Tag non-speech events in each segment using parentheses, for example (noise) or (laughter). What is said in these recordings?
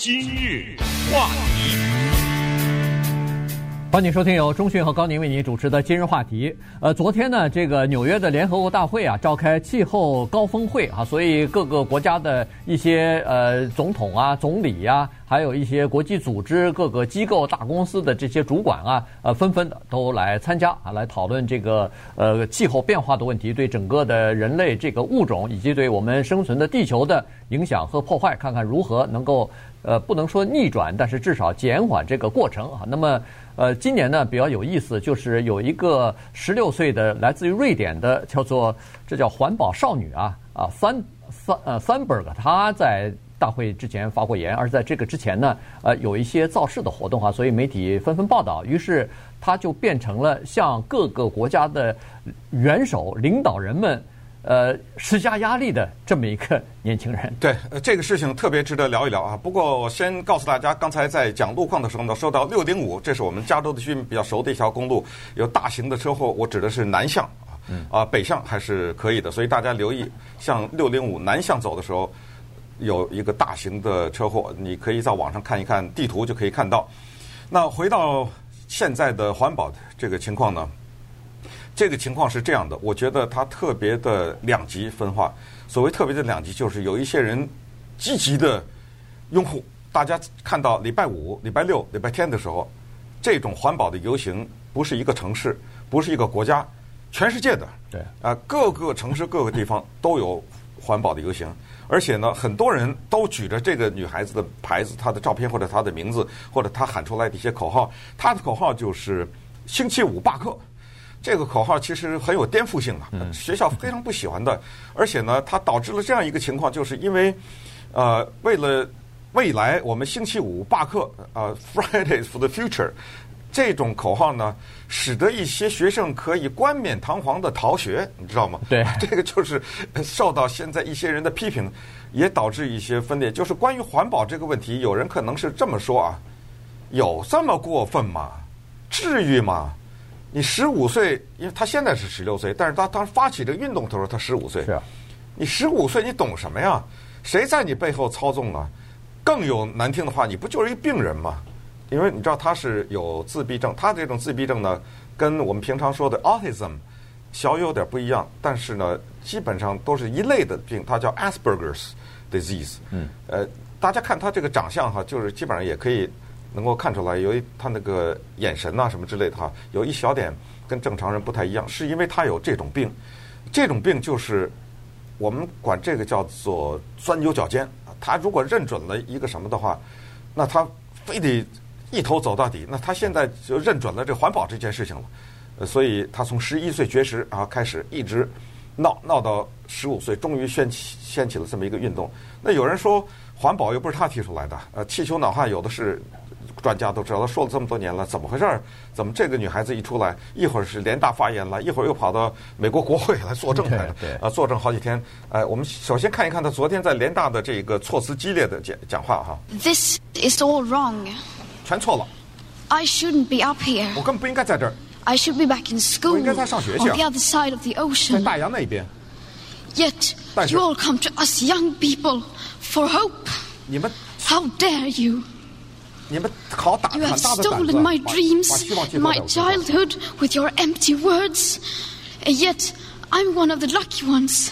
今日话题，欢迎收听由中讯和高宁为您主持的今日话题。呃，昨天呢，这个纽约的联合国大会啊，召开气候高峰会啊，所以各个国家的一些呃总统啊、总理呀、还有一些国际组织、各个机构、大公司的这些主管啊，呃，纷纷的都来参加啊，来讨论这个呃气候变化的问题，对整个的人类这个物种以及对我们生存的地球的影响和破坏，看看如何能够。呃，不能说逆转，但是至少减缓这个过程啊。那么，呃，今年呢比较有意思，就是有一个十六岁的来自于瑞典的叫做这叫环保少女啊啊三三呃三本格她在大会之前发过言，而在这个之前呢，呃，有一些造势的活动啊，所以媒体纷纷报道，于是他就变成了向各个国家的元首领导人们。呃，施加压力的这么一个年轻人，(laughs) 对，呃，这个事情特别值得聊一聊啊。不过我先告诉大家，刚才在讲路况的时候呢，说到六零五，这是我们加州的居民比较熟的一条公路，有大型的车祸。我指的是南向啊，啊，北向还是可以的，所以大家留意，向六零五南向走的时候，有一个大型的车祸，你可以在网上看一看地图就可以看到。那回到现在的环保的这个情况呢？这个情况是这样的，我觉得它特别的两极分化。所谓特别的两极，就是有一些人积极的拥护。大家看到礼拜五、礼拜六、礼拜天的时候，这种环保的游行不是一个城市，不是一个国家，全世界的。对。啊，各个城市、各个地方都有环保的游行，而且呢，很多人都举着这个女孩子的牌子、她的照片或者她的名字，或者她喊出来的一些口号。她的口号就是“星期五罢课”。这个口号其实很有颠覆性的，学校非常不喜欢的，而且呢，它导致了这样一个情况，就是因为，呃，为了未来我们星期五罢课，呃，Fridays for the future，这种口号呢，使得一些学生可以冠冕堂皇的逃学，你知道吗？对，这个就是受到现在一些人的批评，也导致一些分裂。就是关于环保这个问题，有人可能是这么说啊，有这么过分吗？至于吗？你十五岁，因为他现在是十六岁，但是他他发起这个运动的时候，他十五岁。是啊，你十五岁，你懂什么呀？谁在你背后操纵啊？更有难听的话，你不就是一个病人吗？因为你知道他是有自闭症，他这种自闭症呢，跟我们平常说的 autism 小有点不一样，但是呢，基本上都是一类的病，它叫 Asperger's disease。嗯。呃，大家看他这个长相哈，就是基本上也可以。能够看出来，由于他那个眼神呐、啊、什么之类的哈，有一小点跟正常人不太一样，是因为他有这种病。这种病就是我们管这个叫做钻牛角尖。他如果认准了一个什么的话，那他非得一头走到底。那他现在就认准了这环保这件事情了，呃所以他从十一岁绝食啊开始，一直闹闹到十五岁，终于掀起掀起了这么一个运动。那有人说环保又不是他提出来的，呃，气球脑汗有的是。专家都知道，他说了这么多年了，怎么回事？怎么这个女孩子一出来，一会儿是联大发言了，一会儿又跑到美国国会来作证来了，啊，(laughs) 作证好几天。哎，我们首先看一看她昨天在联大的这个措辞激烈的讲讲话哈。This is all wrong. 全错了。I shouldn't be up here. 我根本不应该在这儿。I should be back in school. 我应该在上学去。On the other side of the ocean. 在大洋那一边。Yet you all come to us young people for hope. 你们。How dare you? 你们好大 You have stolen my dreams, my childhood, with your empty words. Yet I'm one of the lucky ones.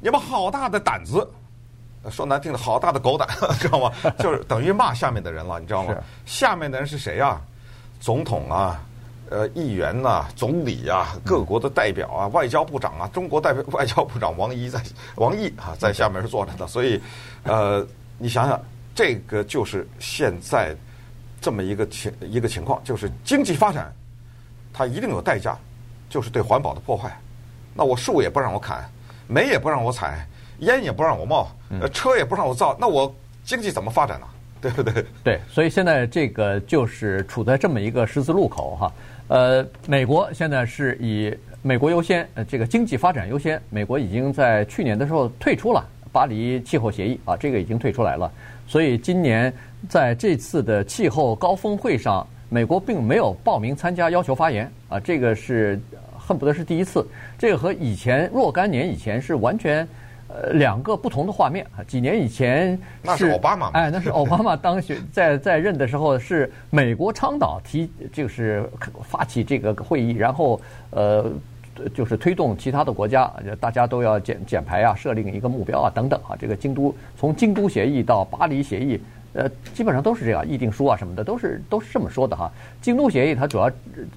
你们好大的胆子！说难听的，好大的狗胆，(laughs) 知道吗？就是等于骂下面的人了，你知道吗？下面的人是谁啊？总统啊，呃，议员呐、啊，总理啊，各国的代表啊，外交部长啊，中国代表 (laughs) 外交部长王毅在，王毅啊，在下面是坐着的。所以，呃，你想想，这个就是现在。这么一个情一个情况，就是经济发展，它一定有代价，就是对环保的破坏。那我树也不让我砍，煤也不让我采，烟也不让我冒，呃，车也不让我造，那我经济怎么发展呢？对不对？(laughs) 对，所以现在这个就是处在这么一个十字路口哈。呃，美国现在是以美国优先，呃，这个经济发展优先。美国已经在去年的时候退出了巴黎气候协议啊，这个已经退出来了。所以今年在这次的气候高峰会上，美国并没有报名参加，要求发言啊，这个是恨不得是第一次。这个和以前若干年以前是完全呃两个不同的画面啊。几年以前是那是奥巴马，哎，那是奥巴马当选在在任的时候，是美国倡导提就是发起这个会议，然后呃就是推动其他的国家，大家都要减减排啊，设定一个目标啊等等啊。这个京都从京都协议到巴黎协议。呃，基本上都是这样，议定书啊什么的都是都是这么说的哈。京都协议它主要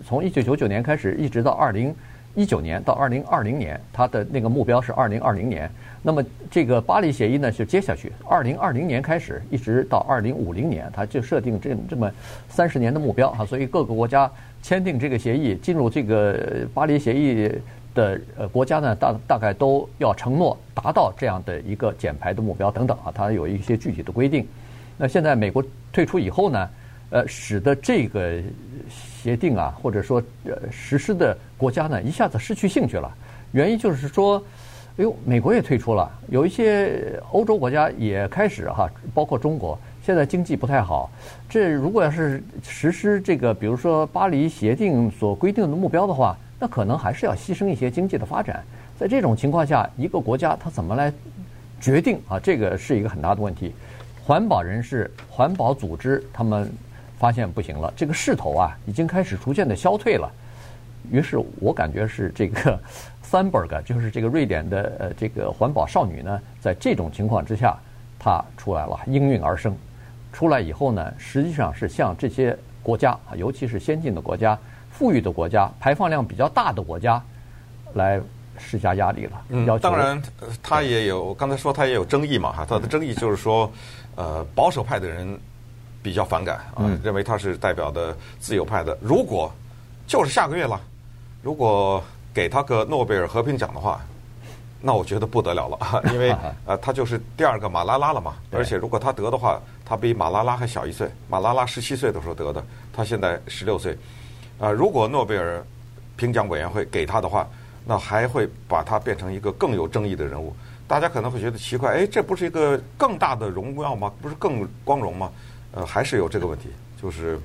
从一九九九年开始，一直到二零一九年到二零二零年，它的那个目标是二零二零年。那么这个巴黎协议呢，就接下去二零二零年开始，一直到二零五零年，它就设定这这么三十年的目标哈。所以各个国家签订这个协议，进入这个巴黎协议的呃国家呢，大大概都要承诺达到这样的一个减排的目标等等啊，它有一些具体的规定。那现在美国退出以后呢，呃，使得这个协定啊，或者说呃实施的国家呢，一下子失去兴趣了。原因就是说，哎呦，美国也退出了，有一些欧洲国家也开始哈，包括中国，现在经济不太好。这如果要是实施这个，比如说巴黎协定所规定的目标的话，那可能还是要牺牲一些经济的发展。在这种情况下，一个国家它怎么来决定啊？这个是一个很大的问题。环保人士、环保组织，他们发现不行了，这个势头啊，已经开始逐渐的消退了。于是我感觉是这个 (laughs) Thunberg，就是这个瑞典的呃这个环保少女呢，在这种情况之下，她出来了，应运而生。出来以后呢，实际上是向这些国家啊，尤其是先进的国家、富裕的国家、排放量比较大的国家，来。施加压力了。嗯，当然，他也有刚才说他也有争议嘛哈。他的争议就是说，呃，保守派的人比较反感啊，认为他是代表的自由派的。如果就是下个月了，如果给他个诺贝尔和平奖的话，那我觉得不得了了，(laughs) 因为 (laughs) 呃，他就是第二个马拉拉了嘛。而且如果他得的话，他比马拉拉还小一岁，马拉拉十七岁的时候得的，他现在十六岁。啊，如果诺贝尔评奖委员会给他的话，那还会把他变成一个更有争议的人物，大家可能会觉得奇怪，哎，这不是一个更大的荣耀吗？不是更光荣吗？呃，还是有这个问题，就是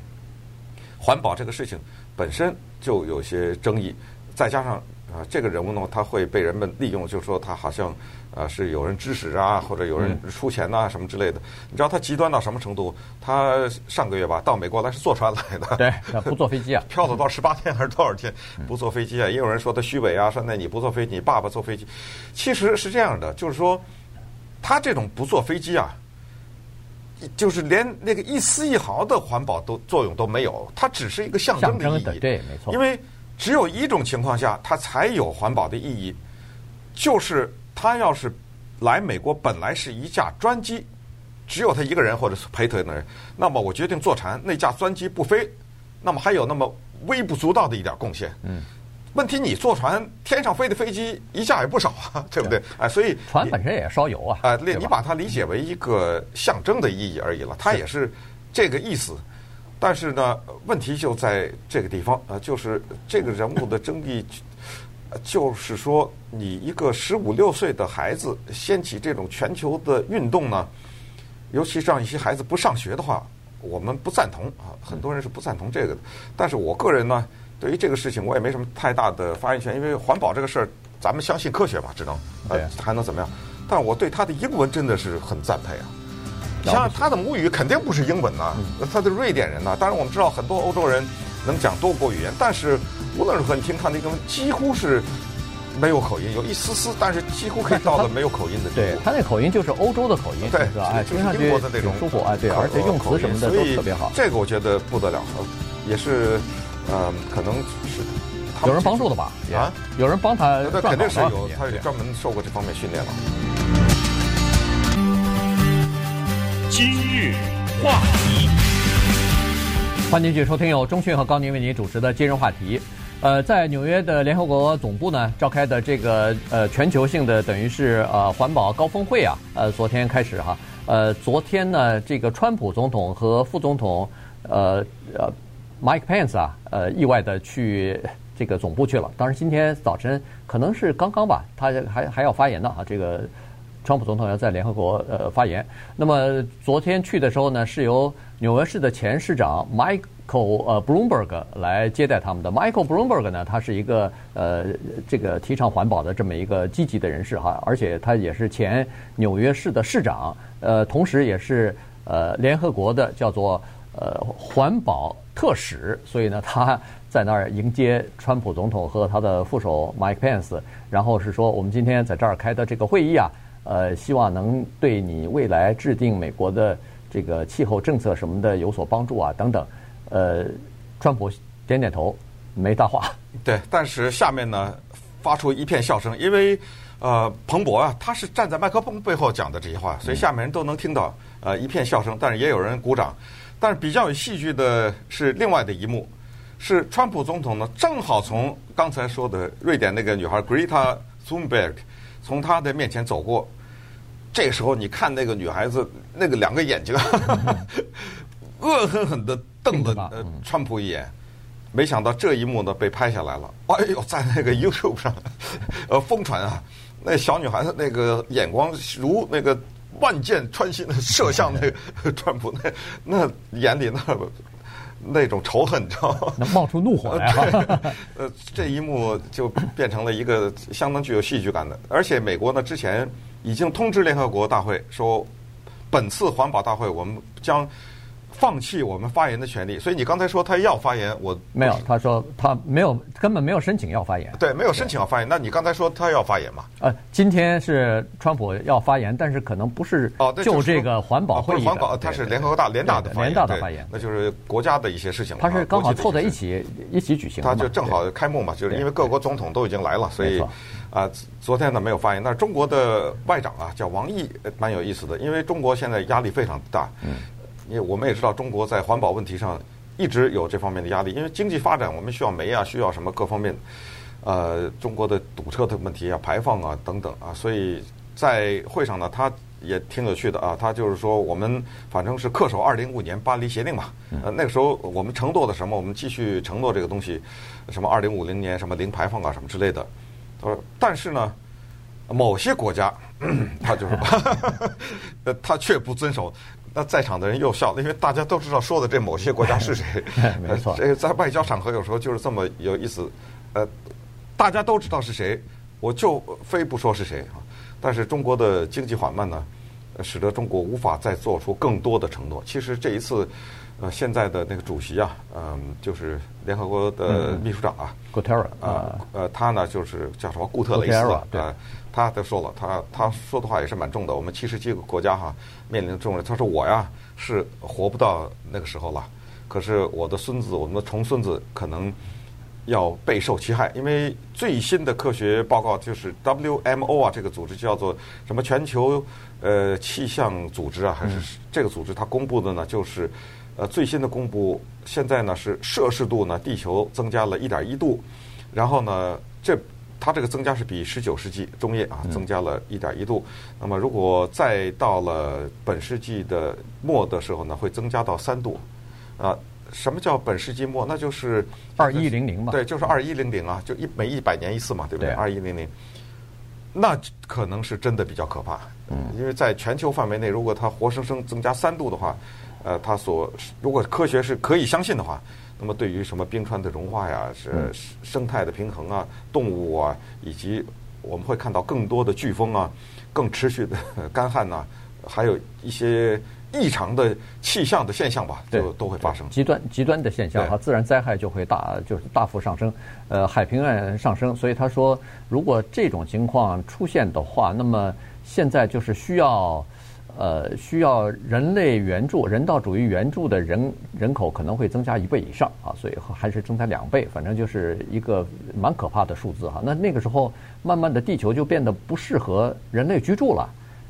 环保这个事情本身就有些争议，再加上。啊，这个人物呢，他会被人们利用，就是说他好像啊是有人指使啊，或者有人出钱呐、啊、什么之类的。你知道他极端到什么程度？他上个月吧到美国来是坐船来的，对，不坐飞机啊，漂走到十八天还是多少天不坐飞机啊？也有人说他虚伪啊，说那你不坐飞机，你爸爸坐飞机。其实是这样的，就是说他这种不坐飞机啊，就是连那个一丝一毫的环保都作用都没有，它只是一个象征的意义，对，没错，因为。只有一种情况下，它才有环保的意义，就是他要是来美国，本来是一架专机，只有他一个人或者是陪他的人，那么我决定坐船，那架专机不飞，那么还有那么微不足道的一点贡献。嗯，问题你坐船，天上飞的飞机一架也不少啊，对不对？哎，所以船本身也烧油啊。哎，你把它理解为一个象征的意义而已了，它也是这个意思。但是呢，问题就在这个地方啊，就是这个人物的争议，就是说，你一个十五六岁的孩子掀起这种全球的运动呢，尤其是让一些孩子不上学的话，我们不赞同啊，很多人是不赞同这个的。但是我个人呢，对于这个事情我也没什么太大的发言权，因为环保这个事儿，咱们相信科学嘛，只能呃还能怎么样？但我对他的英文真的是很赞佩啊。像他的母语肯定不是英文呐，他的瑞典人呐。当然我们知道很多欧洲人能讲多国语言，但是无论如何，你听他那个几乎是没有口音，有一丝丝，但是几乎可以到了没有口音的地步。对他那口音就是欧洲的口音，对，是吧？哎，就是英国的那种舒服啊，对，而且用词什么的都特别好。这个我觉得不得了，也是，呃，可能是有人帮助的吧？啊，有人帮他，那肯定是有，他专门受过这方面训练了。今日话题，欢迎继续收听由钟迅和高宁为您主持的今日话题。呃，在纽约的联合国总部呢，召开的这个呃全球性的等于是呃环保高峰会啊，呃，昨天开始哈。呃，昨天呢，这个川普总统和副总统，呃呃，Mike Pence 啊，呃，意外的去这个总部去了。当然，今天早晨可能是刚刚吧，他还还要发言呢啊。这个川普总统要在联合国呃发言。那么昨天去的时候呢，是由纽约市的前市长 Michael 呃，Bloomberg 来接待他们的 Michael Bloomberg 呢，他是一个呃，这个提倡环保的这么一个积极的人士哈，而且他也是前纽约市的市长，呃，同时也是呃联合国的叫做呃环保特使，所以呢，他在那儿迎接川普总统和他的副手 Mike Pence，然后是说我们今天在这儿开的这个会议啊，呃，希望能对你未来制定美国的这个气候政策什么的有所帮助啊，等等。呃，川普点点头，没搭话。对，但是下面呢，发出一片笑声，因为呃，彭博啊，他是站在麦克风背后讲的这些话，所以下面人都能听到呃一片笑声，但是也有人鼓掌。但是比较有戏剧的是另外的一幕，是川普总统呢，正好从刚才说的瑞典那个女孩 Greta Thunberg 从他的面前走过，这时候你看那个女孩子那个两个眼睛。(laughs) 恶狠狠地瞪了呃川普一眼，没想到这一幕呢被拍下来了。哎呦，在那个 YouTube 上，(laughs) 呃疯传啊！那小女孩子那个眼光如那个万箭穿心的射向那个 (laughs) 川普，那那眼里那那种仇恨，你知道吗？(laughs) 能冒出怒火来。(laughs) 呃，这一幕就变成了一个相当具有戏剧感的。而且美国呢之前已经通知联合国大会说，本次环保大会我们将。放弃我们发言的权利，所以你刚才说他要发言，我没有。他说他没有，根本没有申请要发言。对，没有申请要发言。那你刚才说他要发言嘛？呃，今天是川普要发言，但是可能不是哦就这个环保会议的。环保，他是联合大联大的发言。联大的发言，那就是国家的一些事情。他是刚好凑在一起一起举行。他就正好开幕嘛，就是因为各国总统都已经来了，所以啊，昨天呢没有发言。那中国的外长啊叫王毅，蛮有意思的，因为中国现在压力非常大。嗯。因为我们也知道，中国在环保问题上一直有这方面的压力。因为经济发展，我们需要煤啊，需要什么各方面，呃，中国的堵车的问题啊、排放啊等等啊，所以在会上呢，他也挺有趣的啊。他就是说，我们反正是恪守二零一五年巴黎协定嘛。呃，那个时候我们承诺的什么，我们继续承诺这个东西，什么二零五零年什么零排放啊什么之类的。他说，但是呢，某些国家，(coughs) 他就是，呃，(laughs) 他却不遵守。那在场的人又笑了，因为大家都知道说的这某些国家是谁。(laughs) 没错，(laughs) 这个在外交场合有时候就是这么有意思。呃，大家都知道是谁，我就非不说是谁啊。但是中国的经济缓慢呢，使得中国无法再做出更多的承诺。其实这一次，呃，现在的那个主席啊，嗯，就是联合国的秘书长啊，Guterres 啊，呃，他呢就是叫什么古特雷斯啊。对。他都说了，他他说的话也是蛮重的。我们七十七个国家哈面临重任。他说我呀是活不到那个时候了，可是我的孙子、我们的重孙子可能要备受其害。因为最新的科学报告就是 WMO 啊，这个组织叫做什么全球呃气象组织啊，还是这个组织它公布的呢？就是呃最新的公布，现在呢是摄氏度呢地球增加了一点一度，然后呢这。它这个增加是比十九世纪中叶啊增加了一点一度，那么如果再到了本世纪的末的时候呢，会增加到三度。啊，什么叫本世纪末？那就是二一零零嘛。对，就是二一零零啊，就一每一百年一次嘛，对不对？二一零零，那可能是真的比较可怕。嗯，因为在全球范围内，如果它活生生增加三度的话，呃，它所如果科学是可以相信的话。那么，对于什么冰川的融化呀，是生态的平衡啊，动物啊，以及我们会看到更多的飓风啊，更持续的 (laughs) 干旱呐，还有一些异常的气象的现象吧，就都会发生极端极端的现象哈，自然灾害就会大就是大幅上升，呃，海平面上升。所以他说，如果这种情况出现的话，那么现在就是需要。呃，需要人类援助、人道主义援助的人人口可能会增加一倍以上啊，所以还是增加两倍，反正就是一个蛮可怕的数字哈。那那个时候，慢慢的地球就变得不适合人类居住了，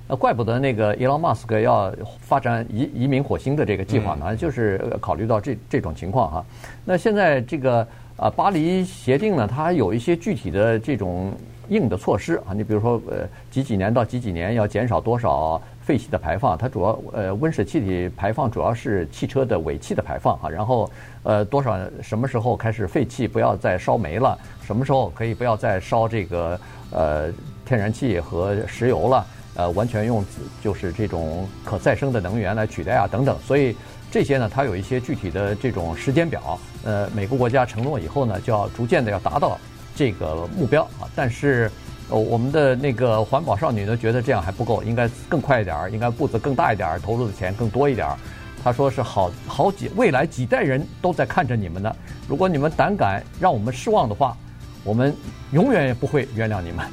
那怪不得那个伊隆马斯克要发展移移民火星的这个计划呢，就是考虑到这这种情况哈。那现在这个啊，巴黎协定呢，它还有一些具体的这种硬的措施啊，你比如说呃，几几年到几几年要减少多少。废气的排放，它主要呃温室气体排放主要是汽车的尾气的排放啊，然后呃多少什么时候开始废气不要再烧煤了，什么时候可以不要再烧这个呃天然气和石油了，呃完全用就是这种可再生的能源来取代啊等等，所以这些呢它有一些具体的这种时间表，呃每个国家承诺以后呢就要逐渐的要达到这个目标啊，但是。哦，我们的那个环保少女呢，觉得这样还不够，应该更快一点儿，应该步子更大一点儿，投入的钱更多一点儿。她说是好好几未来几代人都在看着你们呢。如果你们胆敢让我们失望的话，我们永远也不会原谅你们。